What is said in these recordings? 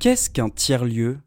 Qu'est-ce qu'un tiers-lieu?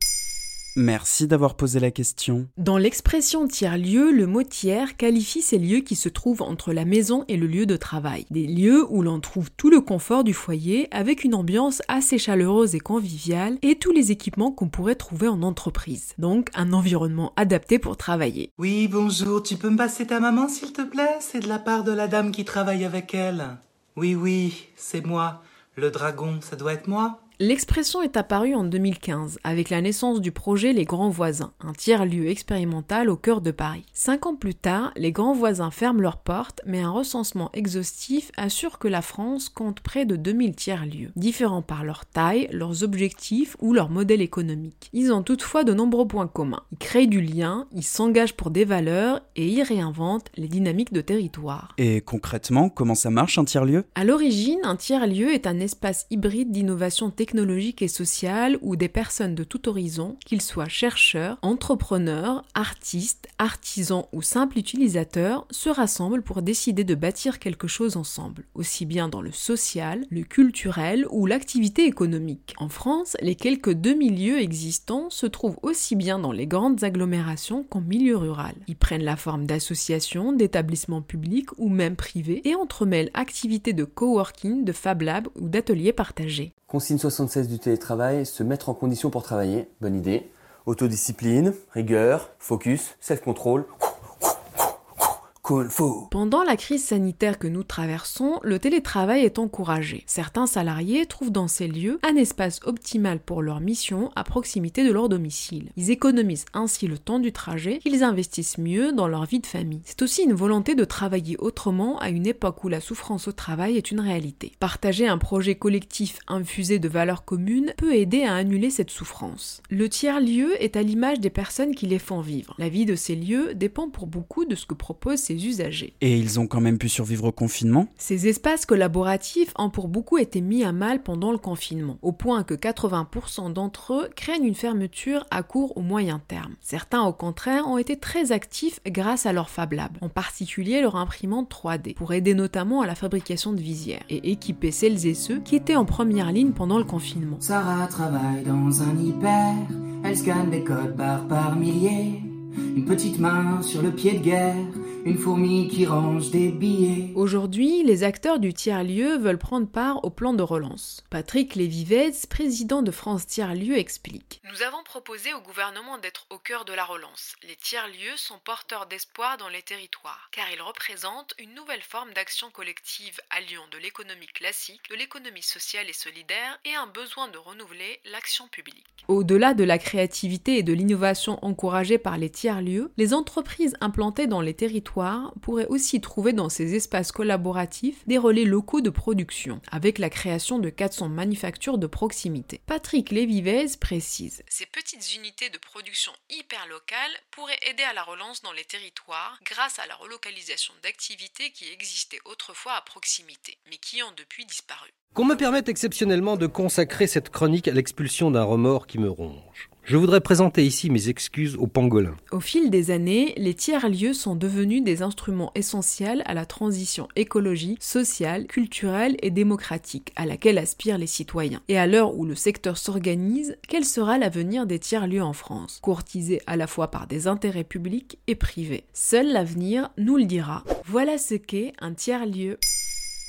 Merci d'avoir posé la question. Dans l'expression tiers-lieu, le mot tiers qualifie ces lieux qui se trouvent entre la maison et le lieu de travail. Des lieux où l'on trouve tout le confort du foyer avec une ambiance assez chaleureuse et conviviale et tous les équipements qu'on pourrait trouver en entreprise. Donc un environnement adapté pour travailler. Oui, bonjour, tu peux me passer ta maman s'il te plaît? C'est de la part de la dame qui travaille avec elle. Oui, oui, c'est moi. Le dragon, ça doit être moi? L'expression est apparue en 2015 avec la naissance du projet Les Grands Voisins, un tiers-lieu expérimental au cœur de Paris. Cinq ans plus tard, les Grands Voisins ferment leurs portes, mais un recensement exhaustif assure que la France compte près de 2000 tiers-lieux, différents par leur taille, leurs objectifs ou leur modèle économique. Ils ont toutefois de nombreux points communs. Ils créent du lien, ils s'engagent pour des valeurs et ils réinventent les dynamiques de territoire. Et concrètement, comment ça marche un tiers-lieu? À l'origine, un tiers-lieu est un espace hybride d'innovation technologique technologique et sociale où des personnes de tout horizon, qu'ils soient chercheurs, entrepreneurs, artistes, artisans ou simples utilisateurs, se rassemblent pour décider de bâtir quelque chose ensemble, aussi bien dans le social, le culturel ou l'activité économique. En France, les quelques deux milieux existants se trouvent aussi bien dans les grandes agglomérations qu'en milieu rural. Ils prennent la forme d'associations, d'établissements publics ou même privés et entremêlent activités de coworking, de Fab Lab ou d'ateliers partagés. Consigne 76 du télétravail, se mettre en condition pour travailler, bonne idée. Autodiscipline, rigueur, focus, self-control, pendant la crise sanitaire que nous traversons, le télétravail est encouragé. Certains salariés trouvent dans ces lieux un espace optimal pour leur mission à proximité de leur domicile. Ils économisent ainsi le temps du trajet qu'ils investissent mieux dans leur vie de famille. C'est aussi une volonté de travailler autrement à une époque où la souffrance au travail est une réalité. Partager un projet collectif infusé de valeurs communes peut aider à annuler cette souffrance. Le tiers-lieu est à l'image des personnes qui les font vivre. La vie de ces lieux dépend pour beaucoup de ce que proposent ces usagers. Et ils ont quand même pu survivre au confinement Ces espaces collaboratifs ont pour beaucoup été mis à mal pendant le confinement, au point que 80% d'entre eux craignent une fermeture à court ou moyen terme. Certains, au contraire, ont été très actifs grâce à leur Fab Lab, en particulier leur imprimante 3D, pour aider notamment à la fabrication de visières et équiper celles et ceux qui étaient en première ligne pendant le confinement. Sarah travaille dans un hyper, elle scanne des codes barres par milliers, une petite main sur le pied de guerre une fourmi qui range des billets. Aujourd'hui, les acteurs du tiers-lieu veulent prendre part au plan de relance. Patrick Lévivez, président de France Tiers-Lieu, explique. Nous avons proposé au gouvernement d'être au cœur de la relance. Les tiers-lieux sont porteurs d'espoir dans les territoires, car ils représentent une nouvelle forme d'action collective alliant de l'économie classique, de l'économie sociale et solidaire et un besoin de renouveler l'action publique. Au-delà de la créativité et de l'innovation encouragée par les tiers-lieux, les entreprises implantées dans les territoires pourrait aussi trouver dans ces espaces collaboratifs des relais locaux de production, avec la création de 400 manufactures de proximité. Patrick Lévivez précise Ces petites unités de production hyper locales pourraient aider à la relance dans les territoires grâce à la relocalisation d'activités qui existaient autrefois à proximité, mais qui ont depuis disparu. Qu'on me permette exceptionnellement de consacrer cette chronique à l'expulsion d'un remords qui me ronge. Je voudrais présenter ici mes excuses aux pangolins. Au fil des années, les tiers-lieux sont devenus des instruments essentiels à la transition écologique, sociale, culturelle et démocratique à laquelle aspirent les citoyens. Et à l'heure où le secteur s'organise, quel sera l'avenir des tiers-lieux en France Courtisés à la fois par des intérêts publics et privés? Seul l'avenir nous le dira. Voilà ce qu'est un tiers-lieu.